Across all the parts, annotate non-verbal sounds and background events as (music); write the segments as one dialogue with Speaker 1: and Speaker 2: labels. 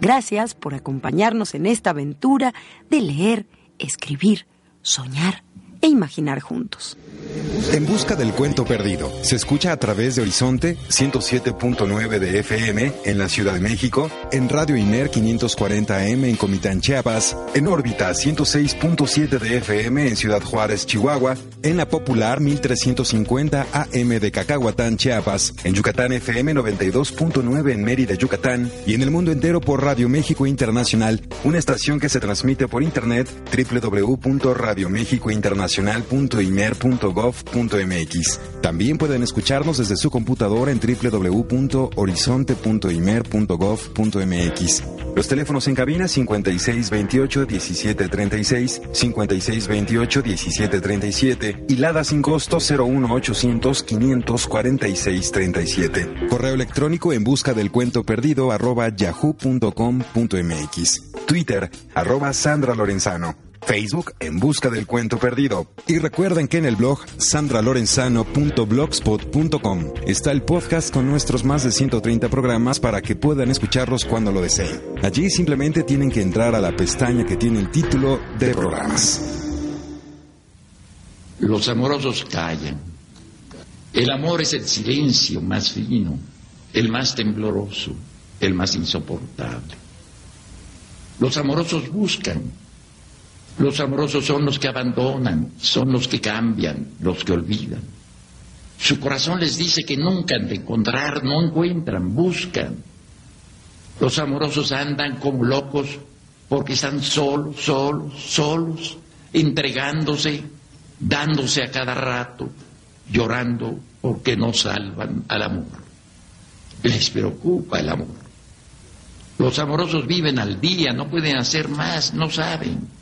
Speaker 1: Gracias por acompañarnos en esta aventura de leer, escribir, soñar e imaginar juntos.
Speaker 2: En busca del cuento perdido. Se escucha a través de Horizonte 107.9 de FM en la Ciudad de México, en Radio INER 540 AM en Comitán, Chiapas, en órbita 106.7 de FM en Ciudad Juárez, Chihuahua, en la Popular 1350 AM de Cacahuatán, Chiapas, en Yucatán FM 92.9 en Mérida, Yucatán, y en el mundo entero por Radio México Internacional, una estación que se transmite por internet www.radiomexicointernacional.imer.gov.mx. También pueden escucharnos desde su computadora en www.horizonte.imer.gov.mx. Los teléfonos en cabina 5628 1736, 5628 1737 y Lada sin costo 01800 546 37. Correo electrónico en busca del cuento perdido arroba yahoo.com.mx. Twitter arroba Sandra Lorenzano. Facebook en busca del cuento perdido. Y recuerden que en el blog sandralorenzano.blogspot.com está el podcast con nuestros más de 130 programas para que puedan escucharlos cuando lo deseen. Allí simplemente tienen que entrar a la pestaña que tiene el título de programas.
Speaker 3: Los amorosos callan. El amor es el silencio más fino, el más tembloroso, el más insoportable. Los amorosos buscan los amorosos son los que abandonan, son los que cambian, los que olvidan. Su corazón les dice que nunca han de encontrar, no encuentran, buscan. Los amorosos andan como locos porque están solos, solos, solos, entregándose, dándose a cada rato, llorando porque no salvan al amor. Les preocupa el amor. Los amorosos viven al día, no pueden hacer más, no saben.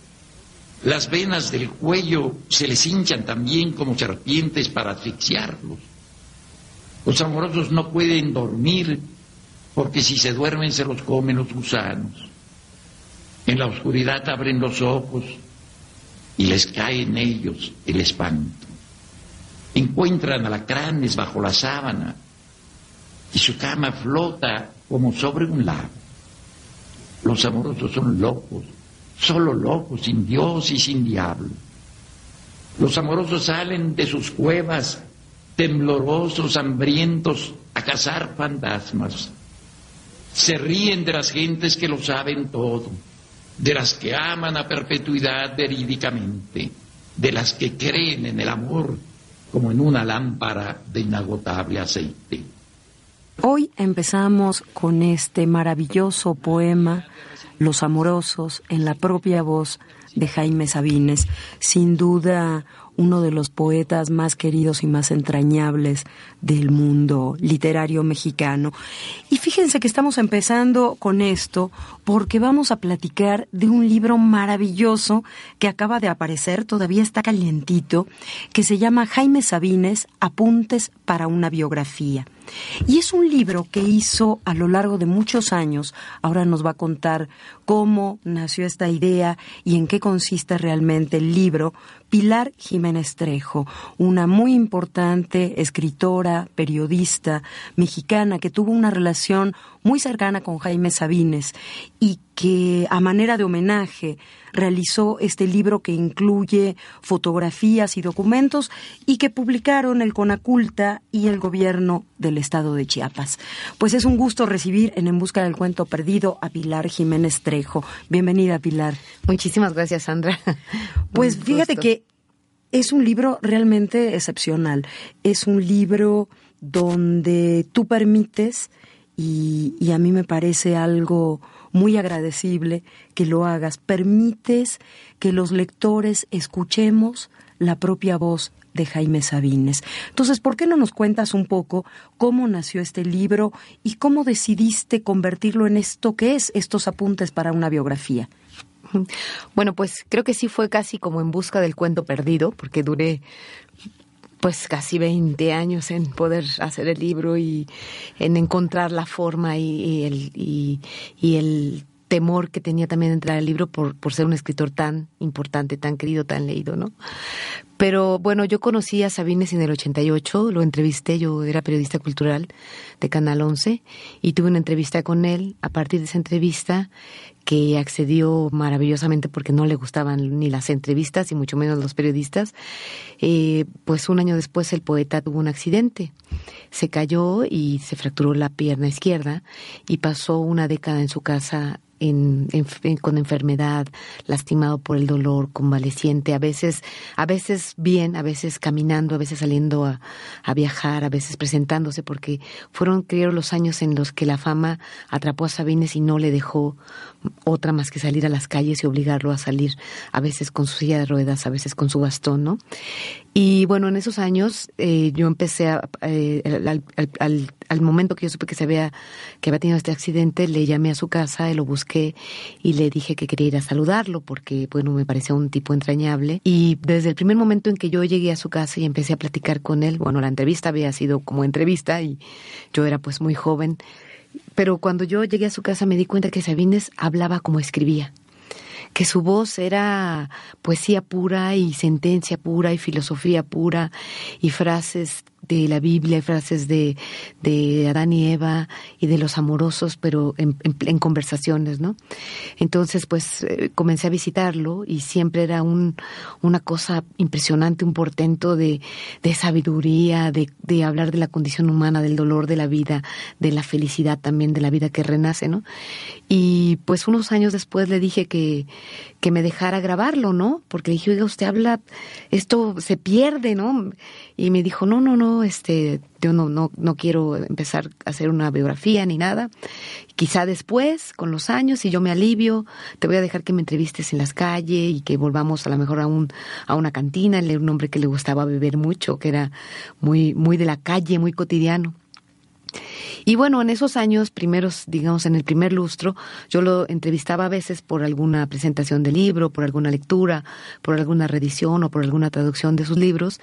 Speaker 3: las venas del cuello se les hinchan también como serpientes para asfixiarlos. Los amorosos no pueden dormir porque si se duermen se los comen los gusanos. En la oscuridad abren los ojos y les cae en ellos el espanto. Encuentran alacranes bajo la sábana y su cama flota como sobre un lago. Los amorosos son locos solo locos, sin Dios y sin diablo. Los amorosos salen de sus cuevas, temblorosos, hambrientos, a cazar fantasmas. Se ríen de las gentes que lo saben todo, de las que aman a perpetuidad verídicamente, de las que creen en el amor como en una lámpara de inagotable aceite.
Speaker 1: Hoy empezamos con este maravilloso poema, Los Amorosos, en la propia voz de Jaime Sabines. Sin duda uno de los poetas más queridos y más entrañables del mundo literario mexicano. Y fíjense que estamos empezando con esto porque vamos a platicar de un libro maravilloso que acaba de aparecer, todavía está calientito, que se llama Jaime Sabines, Apuntes para una biografía. Y es un libro que hizo a lo largo de muchos años. Ahora nos va a contar cómo nació esta idea y en qué consiste realmente el libro, Pilar Jiménez Trejo, una muy importante escritora, periodista mexicana que tuvo una relación muy cercana con Jaime Sabines y que a manera de homenaje realizó este libro que incluye fotografías y documentos y que publicaron el Conaculta y el gobierno del estado de Chiapas. Pues es un gusto recibir en En Busca del Cuento Perdido a Pilar Jiménez Trejo. Bienvenida, Pilar.
Speaker 4: Muchísimas gracias, Sandra. (laughs)
Speaker 1: Pues fíjate que es un libro realmente excepcional. Es un libro donde tú permites y, a mí me parece algo muy agradecible que lo hagas. Permites que los lectores escuchemos la propia voz de Jaime Sabines. Entonces, ¿por qué no nos cuentas un poco cómo nació este libro y cómo decidiste convertirlo en esto que es, estos apuntes para una biografía?
Speaker 4: Bueno, pues creo que sí fue casi como en busca del cuento perdido, porque duré pues casi 20 años en poder hacer el libro y en encontrar la forma y, el, y, el temor que tenía también de entrar al libro por, por ser un escritor tan importante, tan querido, tan leído, ¿no? Pero bueno, yo conocí a Sabines en el 88, lo entrevisté, yo era periodista cultural de Canal 11 y tuve una entrevista con él. A partir de esa entrevista, que accedió maravillosamente porque no le gustaban ni las entrevistas y mucho menos los periodistas, eh, pues un año después el poeta tuvo un accidente. Se cayó y se fracturó la pierna izquierda y pasó una década en su casa con enfermedad, lastimado por el dolor, convaleciente, a veces, a veces bien, a veces caminando, a veces saliendo a, viajar, a veces presentándose, porque fueron, creo, los años en los que la fama atrapó a Sabines y no le dejó otra más que salir a las calles y obligarlo a salir, a veces con su silla de ruedas, a veces con su bastón, ¿no? Y bueno, en esos años eh, yo empecé a, eh, al, al, momento que yo supe que se había, que había tenido este accidente, le llamé a su casa y lo busqué y le dije que quería ir a saludarlo porque, bueno, me parecía un tipo entrañable. Y desde el primer momento en que yo llegué a su casa y empecé a platicar con él, bueno, la entrevista había sido como entrevista y yo era pues muy joven, pero cuando yo llegué a su casa me di cuenta que Sabines hablaba como escribía que su voz era poesía pura y sentencia pura y filosofía pura y frases de la Biblia, frases de, de Adán y Eva y de los amorosos, pero en, conversaciones, ¿no? Entonces, pues eh, comencé a visitarlo y siempre era un, una cosa impresionante, un portento de, de sabiduría, de, de hablar de la condición humana, del dolor de la vida, de la felicidad también, de la vida que renace, ¿no? Y pues unos años después le dije que, que me dejara grabarlo, ¿no? Porque le dije, oiga, usted habla, esto se pierde, ¿no? Y me dijo, no, no, no, este, yo no, no, no quiero empezar a hacer una biografía ni nada. Quizá después, con los años, si yo me alivio, te voy a dejar que me entrevistes en las calles y que volvamos a lo mejor a un, a una cantina. Él un hombre que le gustaba beber mucho, que era muy, muy de la calle, muy cotidiano. Y bueno, en esos años primeros, digamos, en el primer lustro, yo lo entrevistaba a veces por alguna presentación de libro, por alguna lectura, por alguna reedición o por alguna traducción de sus libros,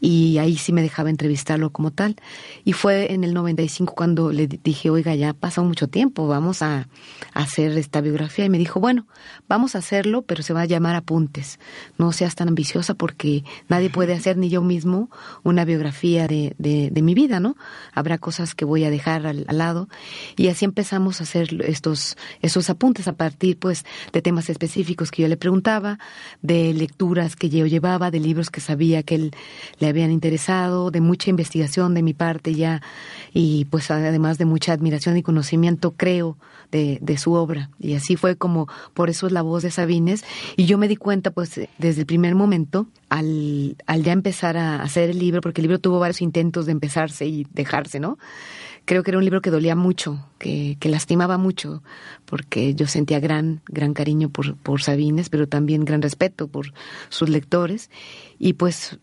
Speaker 4: y ahí sí me dejaba entrevistarlo como tal. Y fue en el 95 cuando le dije, oiga, ya pasó mucho tiempo, vamos a, hacer esta biografía. Y me dijo, bueno, vamos a hacerlo, pero se va a llamar Apuntes. No seas tan ambiciosa porque nadie puede hacer, ni yo mismo, una biografía de, de, de mi vida, ¿no? Habrá cosas que voy a dejar al, lado. Y así empezamos a hacer estos esos apuntes a partir pues de temas específicos que yo le preguntaba, de lecturas que yo llevaba, de libros que sabía que él le habían interesado, de mucha investigación de mi parte ya y pues además de mucha admiración y conocimiento creo de, de su obra. Y así fue como por eso es la voz de Sabines. Y yo me di cuenta pues desde el primer momento al, al ya empezar a hacer el libro, porque el libro tuvo varios intentos de empezarse y dejarse, ¿no? creo que era un libro que dolía mucho, que, que, lastimaba mucho, porque yo sentía gran, gran cariño por, por Sabines, pero también gran respeto por sus lectores. Y pues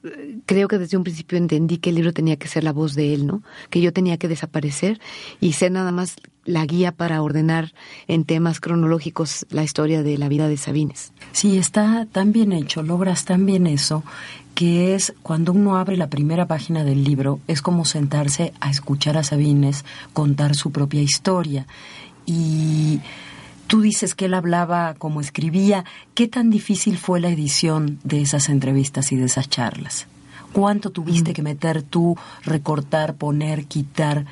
Speaker 4: creo que desde un principio entendí que el libro tenía que ser la voz de él, ¿no? Que yo tenía que desaparecer y ser nada más la guía para ordenar en temas cronológicos la historia de la vida de Sabines.
Speaker 1: Sí, está tan bien hecho, logras tan bien eso, que es cuando uno abre la primera página del libro, es como sentarse a escuchar a Sabines contar su propia historia. Y tú dices que él hablaba como escribía. ¿Qué tan difícil fue la edición de esas entrevistas y de esas charlas? ¿Cuánto tuviste mm. que meter tú, recortar, poner, quitar?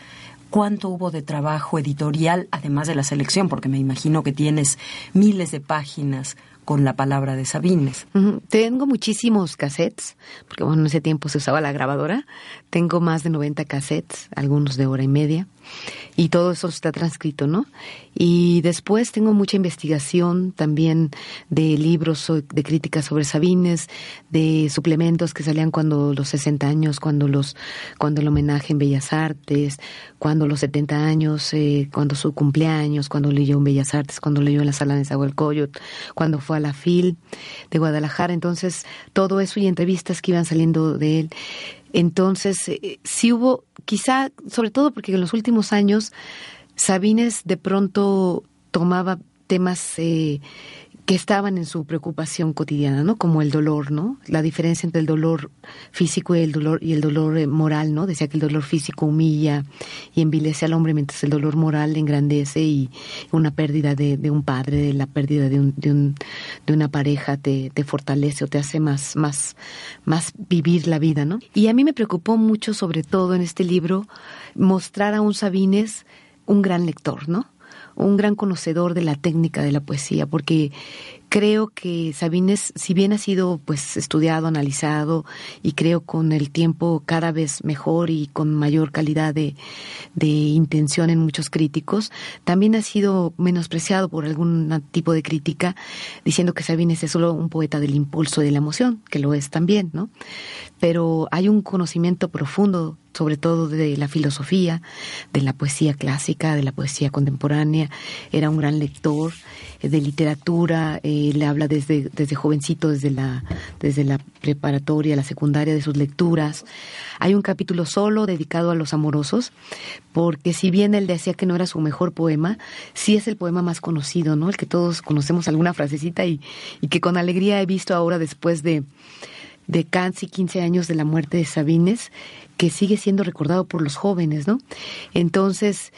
Speaker 1: ¿Cuánto hubo de trabajo editorial, además de la selección? Porque me imagino que tienes miles de páginas con la palabra de Sabines.
Speaker 4: Tengo muchísimos cassettes, porque bueno, en ese tiempo se usaba la grabadora. Tengo más de 90 cassettes, algunos de hora y media y todo eso está transcrito, ¿no? Y después tengo mucha investigación también de libros de críticas sobre Sabines, de suplementos que salían cuando los 60 años, cuando los cuando el homenaje en Bellas Artes, cuando los 70 años, eh, cuando su cumpleaños, cuando leyó en Bellas Artes, cuando leyó en la sala de Zahualcoyot, cuando fue a la FIL de Guadalajara, entonces todo eso y entrevistas que iban saliendo de él entonces, eh, sí hubo, quizá, sobre todo porque en los últimos años, Sabines de pronto tomaba temas eh, que estaban en su preocupación cotidiana, ¿no? Como el dolor, ¿no? La diferencia entre el dolor físico y el dolor y el dolor eh, moral, ¿no? Decía que el dolor físico humilla y envilece al hombre, mientras el dolor moral engrandece y una pérdida de, un padre, de la pérdida de, un, de, un, de una pareja te, te, fortalece o te hace más, más, más vivir la vida, ¿no? Y a mí me preocupó mucho, sobre todo en este libro, mostrar a un Sabines un gran lector, ¿no? Un gran conocedor de la técnica de la poesía, porque creo que Sabines, si bien ha sido pues estudiado, analizado y creo con el tiempo cada vez mejor y con mayor calidad de, de intención en muchos críticos, también ha sido menospreciado por algún tipo de crítica diciendo que Sabines es solo un poeta del impulso y de la emoción, que lo es también, ¿no? Pero hay un conocimiento profundo sobre todo de la filosofía, de la poesía clásica, de la poesía contemporánea. Era un gran lector eh, de literatura, eh, le habla desde, desde jovencito, desde la, desde la preparatoria, la secundaria, de sus lecturas. Hay un capítulo solo dedicado a los amorosos, porque si bien él decía que no era su mejor poema, sí es el poema más conocido, ¿no? El que todos conocemos alguna frasecita y, y que con alegría he visto ahora después de de casi 15 años de la muerte de Sabines, que sigue siendo recordado por los jóvenes, ¿no? Entonces,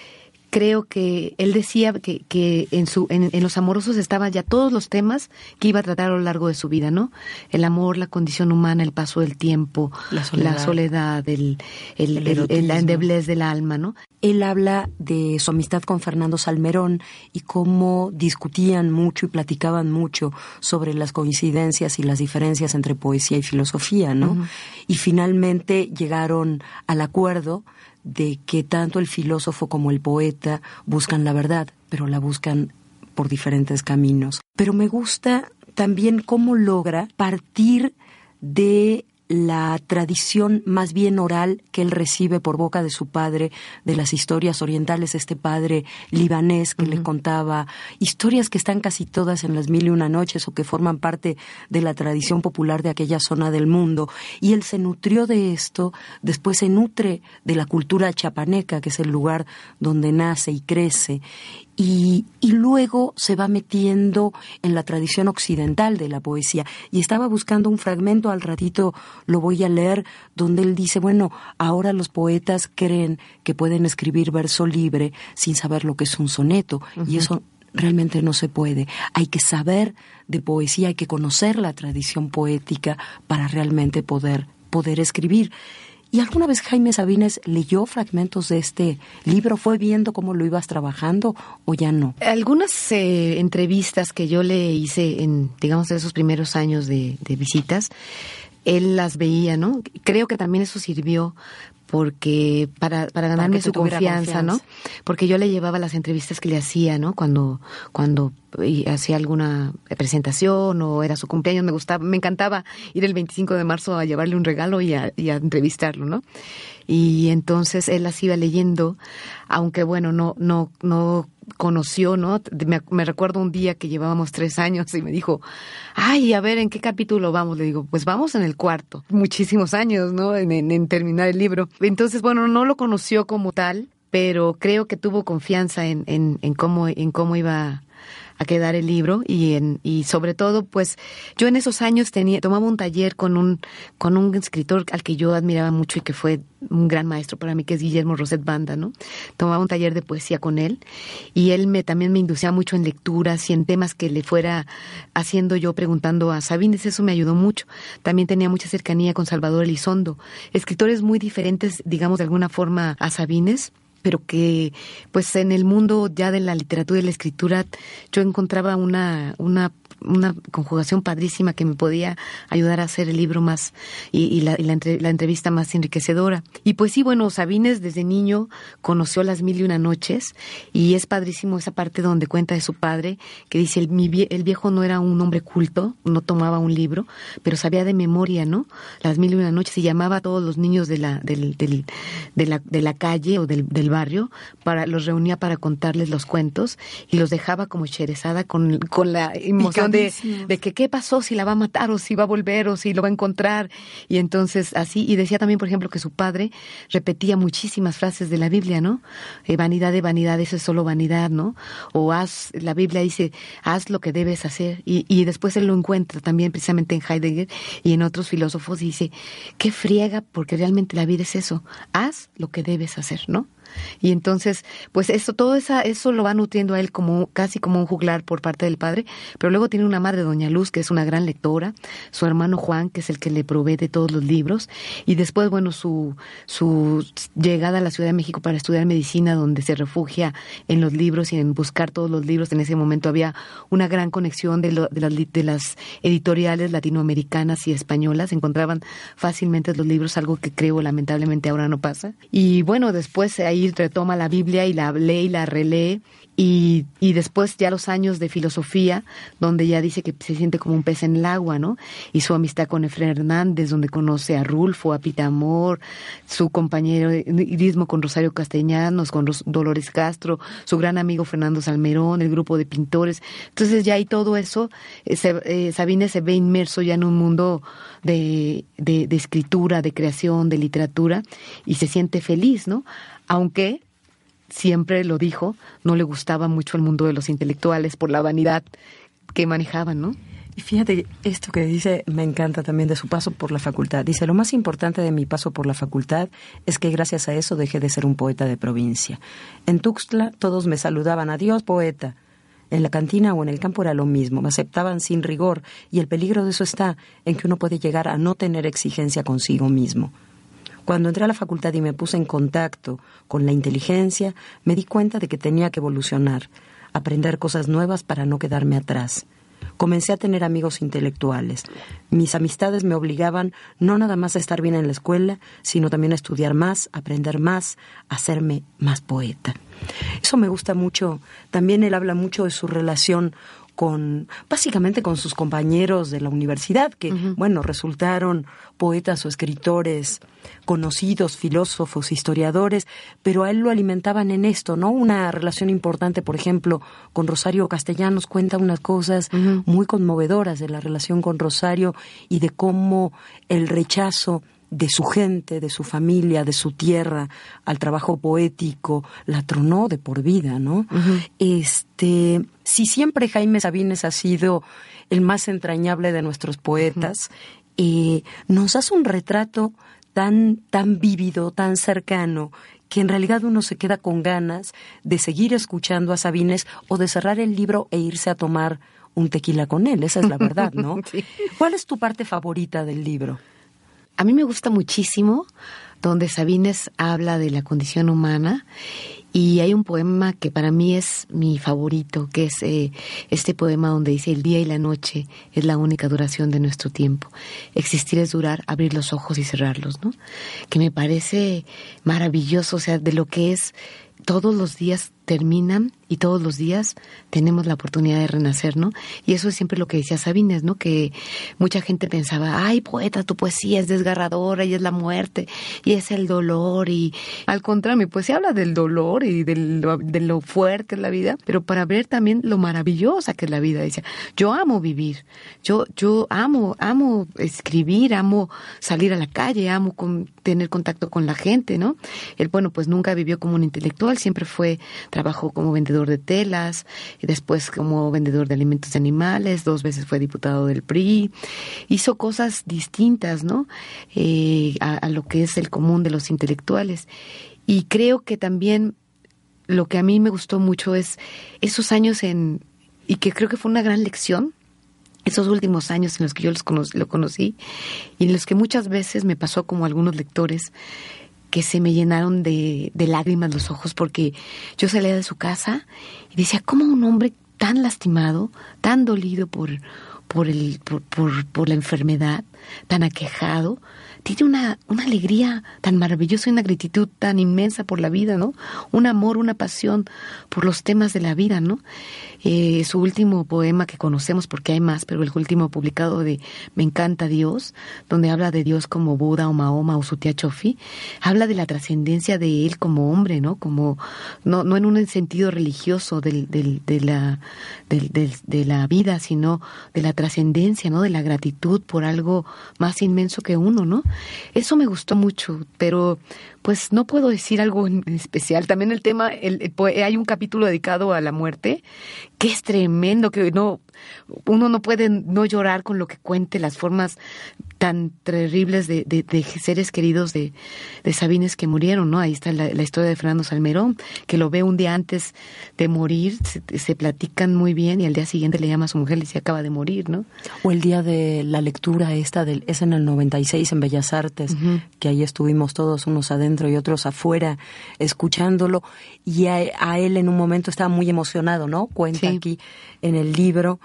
Speaker 4: creo que él decía que, que en, su, en, los amorosos estaban ya todos los temas que iba a tratar a lo largo de su vida, ¿no? El amor, la condición humana, el paso del tiempo, la soledad, el, el, la endeblez del alma, ¿no?
Speaker 1: Él habla de su amistad con Fernando Salmerón y cómo discutían mucho y platicaban mucho sobre las coincidencias y las diferencias entre poesía y filosofía, ¿no? Y finalmente llegaron al acuerdo de que tanto el filósofo como el poeta buscan la verdad, pero la buscan por diferentes caminos. Pero me gusta también cómo logra partir de la tradición más bien oral que él recibe por boca de su padre de las historias orientales, este padre libanés que le contaba historias que están casi todas en las mil y una noches o que forman parte de la tradición popular de aquella zona del mundo. Y él se nutrió de esto, después se nutre de la cultura chapaneca, que es el lugar donde nace y crece, y, y, luego se va metiendo en la tradición occidental de la poesía. Y estaba buscando un fragmento, al ratito lo voy a leer, donde él dice, bueno, ahora los poetas creen que pueden escribir verso libre sin saber lo que es un soneto, y eso realmente no se puede. Hay que saber de poesía, hay que conocer la tradición poética para realmente poder, poder escribir. ¿Y alguna vez Jaime Sabines leyó fragmentos de este libro? ¿Fue viendo cómo lo ibas trabajando o ya no?
Speaker 4: Algunas eh, entrevistas que yo le hice en, digamos, esos primeros años de, de visitas, él las veía, ¿no? Creo que también eso sirvió porque para, para ganarme su confianza, ¿no? Porque yo le llevaba las entrevistas que le hacía, ¿no? Cuando, cuando y hacía alguna presentación o era su cumpleaños, me gustaba, me encantaba ir el 25 de marzo a llevarle un regalo y a, y a entrevistarlo, ¿no? Y entonces él las iba leyendo, aunque bueno, no, no, no conoció, ¿no? Me, recuerdo un día que llevábamos tres años y me dijo, ay, a ver, ¿en qué capítulo vamos? Le digo, pues vamos en el cuarto. Muchísimos años, ¿no? En, terminar el libro. Entonces, bueno, no lo conoció como tal, pero creo que tuvo confianza en, en, en cómo, en cómo iba a quedar el libro y en, y sobre todo pues yo en esos años tenía tomaba un taller con un con un escritor al que yo admiraba mucho y que fue un gran maestro para mí que es Guillermo Roset Banda, ¿no? Tomaba un taller de poesía con él y él me también me inducía mucho en lecturas y en temas que le fuera haciendo yo preguntando a Sabines, eso me ayudó mucho. También tenía mucha cercanía con Salvador Elizondo, escritores muy diferentes, digamos de alguna forma a Sabines pero que pues en el mundo ya de la literatura y la escritura yo encontraba una, una una conjugación padrísima que me podía ayudar a hacer el libro más y, la, la, entrevista más enriquecedora. Y pues sí, bueno, Sabines desde niño conoció las mil y una noches y es padrísimo esa parte donde cuenta de su padre que dice el, el viejo no era un hombre culto, no tomaba un libro, pero sabía de memoria, ¿no? Las mil y una noches y llamaba a todos los niños de la, del, del, de la, de la calle o del, del barrio, para, los reunía para contarles los cuentos y los dejaba como cherezada con, con la emoción de, que qué pasó, si la va a matar o si va a volver o si lo va a encontrar. Y entonces así, y decía también, por ejemplo, que su padre repetía muchísimas frases de la Biblia, ¿no? Eh, vanidad de vanidad, eso es solo vanidad, ¿no? O haz, la Biblia dice, haz lo que debes hacer. Y, y después él lo encuentra también precisamente en Heidegger y en otros filósofos y dice, qué friega, porque realmente la vida es eso, haz lo que debes hacer, ¿no? Y entonces, pues eso, todo esa, eso lo va nutriendo a él como, casi como un juglar por parte del padre, pero luego tiene una madre, Doña Luz, que es una gran lectora, su hermano Juan, que es el que le provee de todos los libros, y después, bueno, su, su llegada a la Ciudad de México para estudiar medicina, donde se refugia en los libros y en buscar todos los libros. En ese momento había una gran conexión de, de, las, de las editoriales latinoamericanas y españolas, encontraban fácilmente los libros, algo que creo lamentablemente ahora no pasa. Y bueno, después ahí retoma la Biblia y la lee y la relee y, y, después ya los años de filosofía, donde ya dice que se siente como un pez en el agua, ¿no? Y su amistad con Efraín Hernández, donde conoce a Rulfo, a Pitamor, su compañero idismo con Rosario Castellanos, con Dolores Castro, su gran amigo Fernando Salmerón, el grupo de pintores. Entonces ya hay todo eso, eh, eh, Sabine se ve inmerso ya en un mundo de, de, de escritura, de creación, de literatura, y se siente feliz, ¿no? Aunque siempre lo dijo, no le gustaba mucho el mundo de los intelectuales por la vanidad que manejaban, ¿no?
Speaker 1: Y fíjate, esto que dice me encanta también de su paso por la facultad. Dice, lo más importante de mi paso por la facultad es que gracias a eso dejé de ser un poeta de provincia. En Tuxtla todos me saludaban, adiós poeta. En la cantina o en el campo era lo mismo, me aceptaban sin rigor y el peligro de eso está en que uno puede llegar a no tener exigencia consigo mismo. Cuando entré a la facultad y me puse en contacto con la inteligencia, me di cuenta de que tenía que evolucionar, aprender cosas nuevas para no quedarme atrás. Comencé a tener amigos intelectuales. Mis amistades me obligaban no nada más a estar bien en la escuela, sino también a estudiar más, aprender más, hacerme más poeta. Eso me gusta mucho. También él habla mucho de su relación con básicamente con sus compañeros de la universidad que bueno resultaron poetas o escritores conocidos filósofos historiadores pero a él lo alimentaban en esto no una relación importante por ejemplo con Rosario Castellanos cuenta unas cosas muy conmovedoras de la relación con Rosario y de cómo el rechazo de su gente, de su familia, de su tierra, al trabajo poético, la tronó de por vida, ¿no? Este, si siempre Jaime Sabines ha sido el más entrañable de nuestros poetas, eh, nos hace un retrato tan, tan vívido, tan cercano, que en realidad uno se queda con ganas de seguir escuchando a Sabines o de cerrar el libro e irse a tomar un tequila con él. Esa es la verdad, ¿no? (laughs) ¿Cuál es tu parte favorita del libro?
Speaker 4: A mí me gusta muchísimo donde Sabines habla de la condición humana y hay un poema que para mí es mi favorito, que es eh, este poema donde dice el día y la noche es la única duración de nuestro tiempo. Existir es durar, abrir los ojos y cerrarlos, ¿no? Que me parece maravilloso, o sea, de lo que es todos los días terminan y todos los días tenemos la oportunidad de renacer, ¿no? Y eso es siempre lo que decía Sabines, ¿no? Que mucha gente pensaba, ay, poeta, tu poesía es desgarradora y es la muerte y es el dolor y al contrario, mi poesía habla del dolor y de lo, de lo fuerte es la vida, pero para ver también lo maravillosa que es la vida. Decía, yo amo vivir, yo, yo amo, amo escribir, amo salir a la calle, amo tener contacto con la gente, ¿no? Él, bueno, pues nunca vivió como un intelectual, siempre fue trabajó como vendedor de telas, y después como vendedor de alimentos de animales, dos veces fue diputado del PRI, hizo cosas distintas, ¿no? Eh, a, lo que es el común de los intelectuales. Y creo que también lo que a mí me gustó mucho es esos años en, y que creo que fue una gran lección, esos últimos años en los que yo los lo conocí y en los que muchas veces me pasó como algunos lectores que se me llenaron de, de lágrimas los ojos porque yo salía de su casa y decía, ¿cómo un hombre tan lastimado, tan dolido por, por, el, por, por, por la enfermedad, tan aquejado, tiene una, una alegría tan maravillosa y una gratitud tan inmensa por la vida, ¿no? Un amor, una pasión por los temas de la vida, ¿no? Eh, su último poema que conocemos, porque hay más, pero el último publicado de Me encanta Dios, donde habla de Dios como Buda o Mahoma o Sutia Chofi, habla de la trascendencia de él como hombre, ¿no? Como, no, no en un sentido religioso del, del, de, la, del, de la vida, sino de la trascendencia, ¿no? De la gratitud por algo más inmenso que uno, ¿no? Eso me gustó mucho, pero pues no puedo decir algo en especial. También el tema, el, hay un capítulo dedicado a la muerte que es tremendo, que no, uno no puede no llorar con lo que cuente las formas tan terribles de, de, seres queridos de, de, Sabines que murieron, ¿no? Ahí está la, historia de Fernando Salmerón, que lo ve un día antes de morir, se, platican muy bien y al día siguiente le llama a su mujer y dice acaba de morir, ¿no?
Speaker 1: O el día de la lectura esta, del, es en el 96 en Bellas Artes, que ahí estuvimos todos unos adentro y otros afuera escuchándolo y a, él en un momento estaba muy emocionado, ¿no? Cuenta aquí en el libro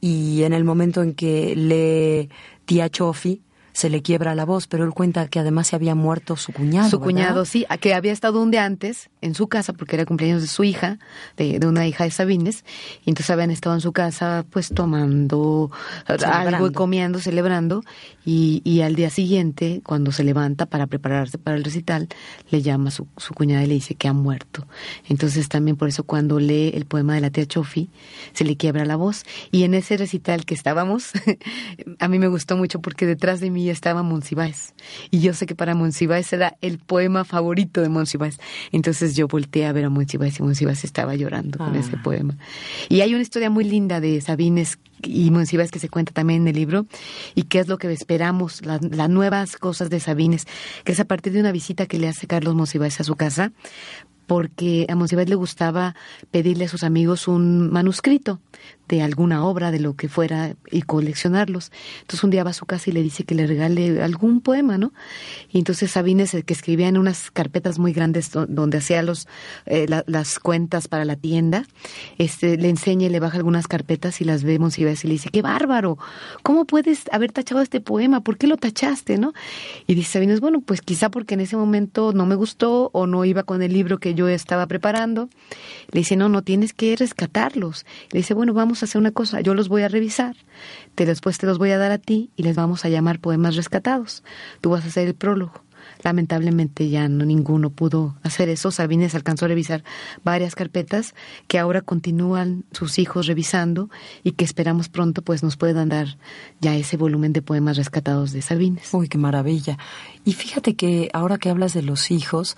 Speaker 1: y en el momento en que lee tía Chofi, se le quiebra la voz, pero él cuenta que además se había muerto su cuñado.
Speaker 4: Su cuñado, sí, que había estado un día antes en su casa porque era cumpleaños de su hija, de, una hija de Sabines, y entonces habían estado en su casa pues tomando algo y comiendo, celebrando, y, y, al día siguiente, cuando se levanta para prepararse para el recital, le llama su, su cuñada y le dice que ha muerto. Entonces también por eso cuando lee el poema de la tía Chofi, se le quiebra la voz. Y en ese recital que estábamos, (laughs) a mí me gustó mucho porque detrás de mí estaba Monsiváis. Y yo sé que para Monsiváis era el poema favorito de Monsiváis. Entonces yo volteé a ver a Monsiváis y Monsiváis estaba llorando con ese ah. poema. Y hay una historia muy linda de Sabines y Monsiváis que se cuenta también en el libro y qué es lo que esperamos, las, nuevas cosas de Sabines, que es a partir de una visita que le hace Carlos Monsiváis a su casa porque a Monsiváis le gustaba pedirle a sus amigos un manuscrito de alguna obra, de lo que fuera, y coleccionarlos. Entonces un día va a su casa y le dice que le regale algún poema, ¿no? Y entonces Sabines, que escribía en unas carpetas muy grandes donde hacía los, eh, las cuentas para la tienda, este, le enseña y le baja algunas carpetas y las ve y le dice, qué bárbaro, ¿cómo puedes haber tachado este poema? ¿Por qué lo tachaste, no? Y dice Sabines, bueno, pues quizá porque en ese momento no me gustó o no iba con el libro que yo estaba preparando. Le dice, no, no tienes que rescatarlos. Le dice, bueno, vamos a hacer una cosa, yo los voy a revisar, te, después te los voy a dar a ti y les vamos a llamar poemas rescatados. Tú vas a hacer el prólogo. Lamentablemente ya no ninguno pudo hacer eso. Sabines alcanzó a revisar varias carpetas que ahora continúan sus hijos revisando y que esperamos pronto pues nos puedan dar ya ese volumen de poemas rescatados de Sabines.
Speaker 1: Uy, qué maravilla. Y fíjate que ahora que hablas de los hijos,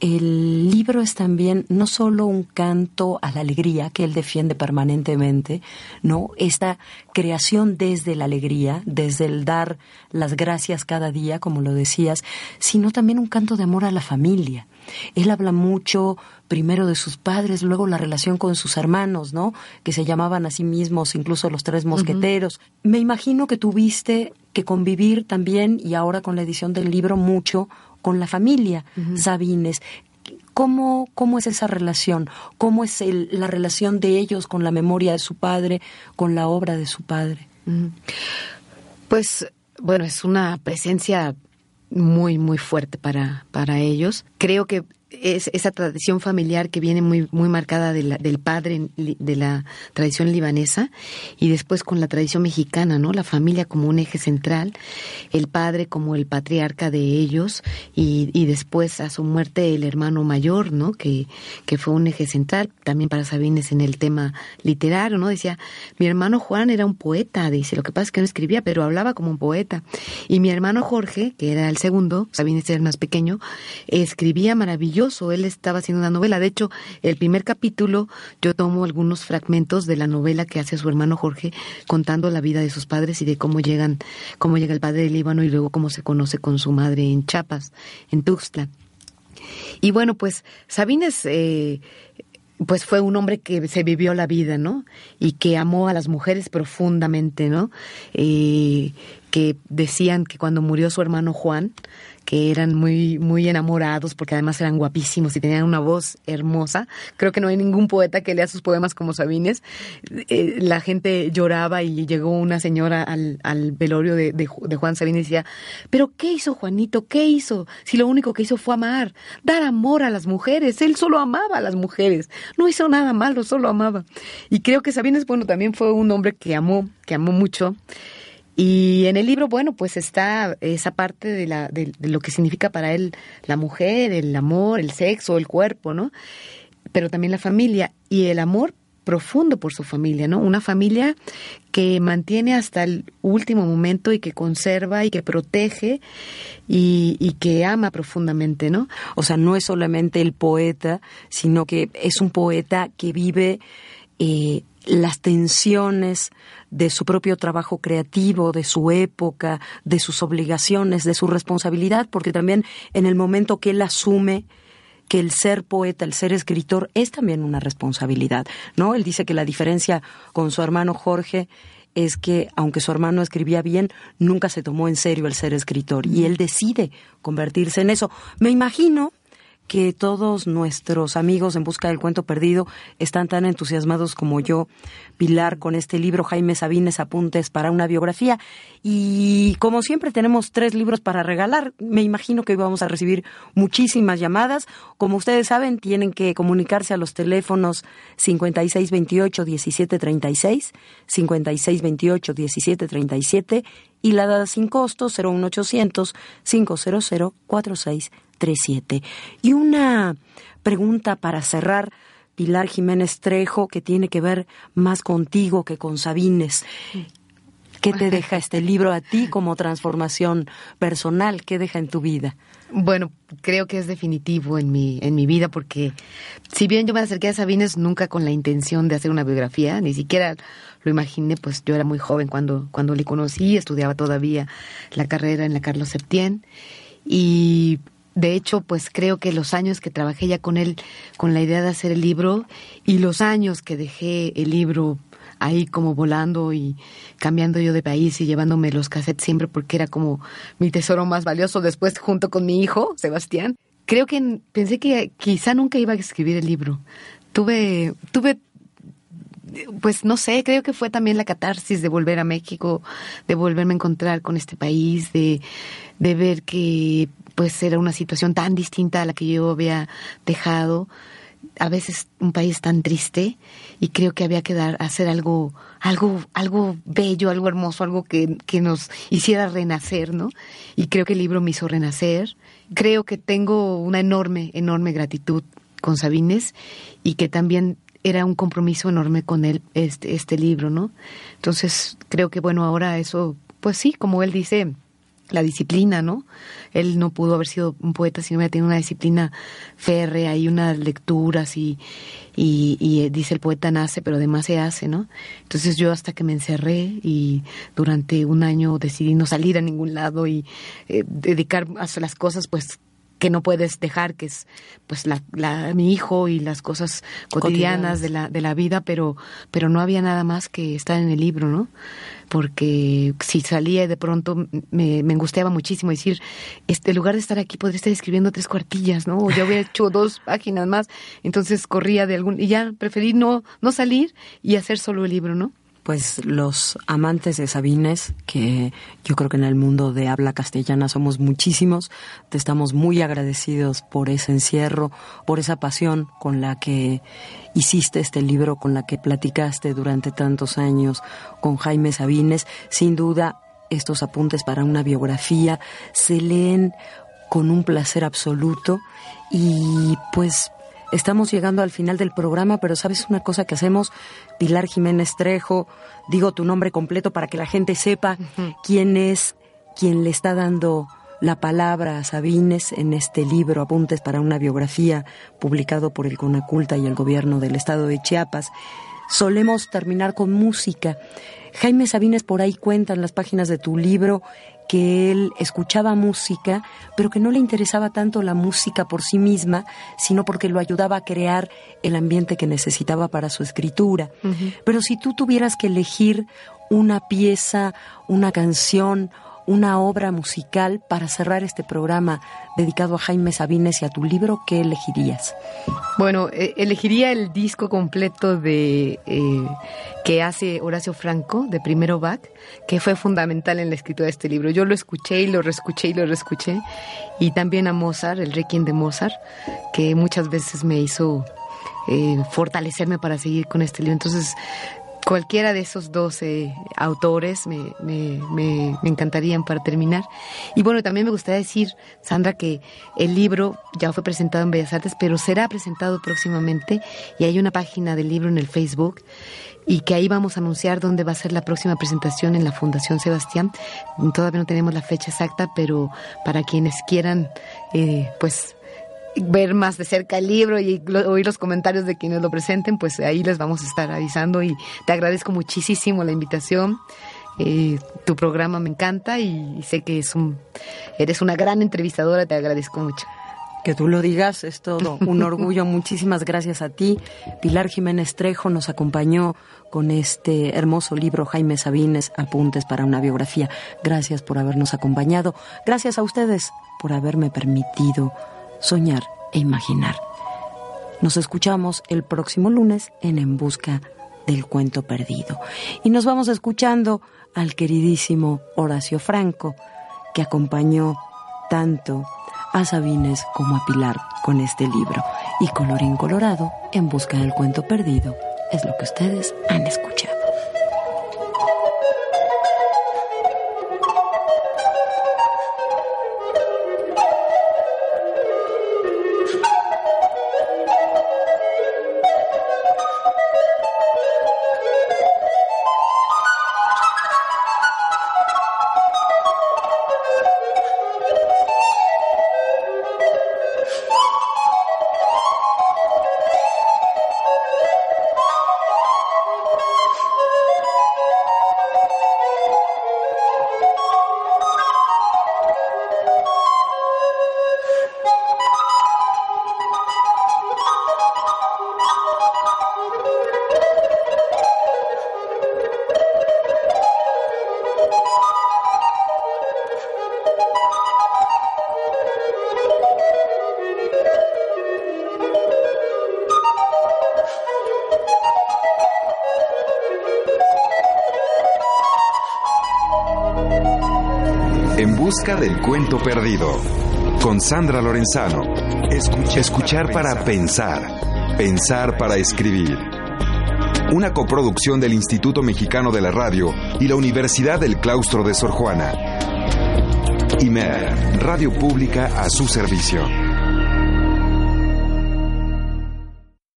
Speaker 1: el libro es también no solo un canto a la alegría que él defiende permanentemente, no esta creación desde la alegría, desde el dar las gracias cada día, como lo decías, sino también un canto de amor a la familia. Él habla mucho primero de sus padres, luego la relación con sus hermanos, ¿no? Que se llamaban a sí mismos incluso los tres mosqueteros. Me imagino que tuviste que convivir también y ahora con la edición del libro mucho con la familia Sabines. ¿Cómo, ¿Cómo es esa relación? ¿Cómo es la relación de ellos con la memoria de su padre, con la obra de su padre?
Speaker 4: Pues, bueno, es una presencia muy, muy fuerte para, para ellos. Creo que es esa tradición familiar que viene muy, muy marcada del padre de la tradición libanesa y después con la tradición mexicana, ¿no? La familia como un eje central, el padre como el patriarca de ellos y, y después a su muerte el hermano mayor, ¿no? Que, que fue un eje central también para Sabines en el tema literario, ¿no? Decía, mi hermano Juan era un poeta, dice, lo que pasa es que no escribía, pero hablaba como un poeta. Y mi hermano Jorge, que era el segundo, Sabines era el más pequeño, escribía maravilloso él estaba haciendo una novela. De hecho, el primer capítulo yo tomo algunos fragmentos de la novela que hace su hermano Jorge contando la vida de sus padres y de cómo llegan, cómo llega el padre del Líbano y luego cómo se conoce con su madre en Chiapas, en Tuxtla. Y bueno, pues Sabines eh, pues fue un hombre que se vivió la vida, ¿no? Y que amó a las mujeres profundamente, ¿no? Eh, que decían que cuando murió su hermano Juan, que eran muy, muy enamorados porque además eran guapísimos y tenían una voz hermosa. Creo que no hay ningún poeta que lea sus poemas como Sabines. Eh, la gente lloraba y llegó una señora al, al velorio de, de, Juan Sabines y decía, pero ¿qué hizo Juanito? ¿Qué hizo? Si lo único que hizo fue amar, dar amor a las mujeres. Él solo amaba a las mujeres. No hizo nada malo, solo amaba. Y creo que Sabines, bueno, también fue un hombre que amó, que amó mucho. Y en el libro, bueno, pues está esa parte de, la, de, lo que significa para él la mujer, el amor, el sexo, el cuerpo, ¿no? Pero también la familia y el amor profundo por su familia, ¿no? Una familia que mantiene hasta el último momento y que conserva y que protege y, y, que ama profundamente, ¿no?
Speaker 1: O sea, no es solamente el poeta, sino que es un poeta que vive eh, las tensiones de su propio trabajo creativo, de su época, de sus obligaciones, de su responsabilidad, porque también en el momento que él asume que el ser poeta, el ser escritor es también una responsabilidad, ¿no? Él dice que la diferencia con su hermano Jorge es que aunque su hermano escribía bien, nunca se tomó en serio el ser escritor y él decide convertirse en eso. Me imagino que todos nuestros amigos en busca del cuento perdido están tan entusiasmados como yo, Pilar, con este libro Jaime Sabines Apuntes para una biografía. Y como siempre tenemos tres libros para regalar, me imagino que vamos a recibir muchísimas llamadas. Como ustedes saben, tienen que comunicarse a los teléfonos 5628-1736, 5628-1737 y la dada sin costo 01800 500 46 y una pregunta para cerrar, Pilar Jiménez Trejo, que tiene que ver más contigo que con Sabines. ¿Qué te (laughs) deja este libro a ti como transformación personal? ¿Qué deja en tu vida?
Speaker 4: Bueno, creo que es definitivo en mi, en mi vida porque si bien yo me acerqué a Sabines nunca con la intención de hacer una biografía, ni siquiera lo imaginé, pues yo era muy joven cuando, cuando le conocí, estudiaba todavía la carrera en la Carlos Septién y de hecho, pues creo que los años que trabajé ya con él, con la idea de hacer el libro, y los años que dejé el libro ahí como volando y cambiando yo de país y llevándome los cassettes siempre porque era como mi tesoro más valioso después junto con mi hijo, Sebastián. Creo que pensé que quizá nunca iba a escribir el libro. Tuve, tuve, pues no sé, creo que fue también la catarsis de volver a México, de volverme a encontrar con este país, de, de ver que pues era una situación tan distinta a la que yo había dejado, a veces un país tan triste y creo que había que dar hacer algo algo algo bello, algo hermoso, algo que, que nos hiciera renacer, ¿no? Y creo que el libro me hizo renacer. Creo que tengo una enorme enorme gratitud con Sabines y que también era un compromiso enorme con él este este libro, ¿no? Entonces, creo que bueno, ahora eso pues sí, como él dice, la disciplina, ¿no? Él no pudo haber sido un poeta si no hubiera tenido una disciplina férrea y unas lecturas y, y, y, eh, dice el poeta nace, pero además se hace, ¿no? Entonces yo hasta que me encerré y durante un año decidí no salir a ningún lado y eh, dedicar a las cosas, pues que no puedes dejar, que es pues la, la, mi hijo y las cosas cotidianas, cotidianas, de la, de la vida, pero, pero no había nada más que estar en el libro, ¿no? Porque si salía de pronto me, me angustiaba muchísimo decir, este, en lugar de estar aquí podría estar escribiendo tres cuartillas, ¿no? O ya hubiera hecho (laughs) dos páginas más, entonces corría de algún, y ya preferí no, no salir y hacer solo el libro, ¿no?
Speaker 1: Pues los amantes de Sabines, que yo creo que en el mundo de habla castellana somos muchísimos, te estamos muy agradecidos por ese encierro, por esa pasión con la que hiciste este libro, con la que platicaste durante tantos años con Jaime Sabines. Sin duda, estos apuntes para una biografía se leen con un placer absoluto y pues Estamos llegando al final del programa, pero ¿sabes una cosa que hacemos? Pilar Jiménez Trejo, digo tu nombre completo para que la gente sepa quién es quien le está dando la palabra a Sabines en este libro Apuntes para una biografía publicado por el Conaculta y el gobierno del estado de Chiapas. Solemos terminar con música. Jaime Sabines por ahí cuenta en las páginas de tu libro que él escuchaba música, pero que no le interesaba tanto la música por sí misma, sino porque lo ayudaba a crear el ambiente que necesitaba para su escritura. Pero si tú tuvieras que elegir una pieza, una canción, una obra musical para cerrar este programa dedicado a Jaime Sabines y a tu libro, ¿qué elegirías?
Speaker 4: Bueno, eh, elegiría el disco completo de eh, que hace Horacio Franco, de Primero Bach, que fue fundamental en la escritura de este libro. Yo lo escuché y lo reescuché y lo reescuché. Y también a Mozart, el Requiem de Mozart, que muchas veces me hizo eh, fortalecerme para seguir con este libro. Entonces, cualquiera de esos 12 autores me, me, me, encantarían para terminar. Y bueno, también me gustaría decir, Sandra, que el libro ya fue presentado en Bellas Artes, pero será presentado próximamente y hay una página del libro en el Facebook y que ahí vamos a anunciar dónde va a ser la próxima presentación en la Fundación Sebastián. Todavía no tenemos la fecha exacta, pero para quienes quieran, eh, pues ver más de cerca el libro y oír los comentarios de quienes lo presenten, pues ahí les vamos a estar avisando y te agradezco muchísimo la invitación. Eh, tu programa me encanta y, sé que es un, eres una gran entrevistadora, te agradezco mucho.
Speaker 1: Que tú lo digas es todo (laughs) un orgullo. Muchísimas gracias a ti. Pilar Jiménez Trejo nos acompañó con este hermoso libro Jaime Sabines, Apuntes para una biografía. Gracias por habernos acompañado. Gracias a ustedes por haberme permitido soñar e imaginar. Nos escuchamos el próximo lunes en En Busca del Cuento Perdido. Y nos vamos escuchando al queridísimo Horacio Franco, que acompañó tanto a Sabines como a Pilar con este libro. Y colorín colorado, En Busca del Cuento Perdido, es lo que ustedes han escuchado.
Speaker 2: Del cuento perdido. Con Sandra Lorenzano. Escuchar, para pensar. Pensar para escribir. Una coproducción del Instituto Mexicano de la Radio y la Universidad del Claustro de Sor Juana. IMER, Radio Pública a su servicio.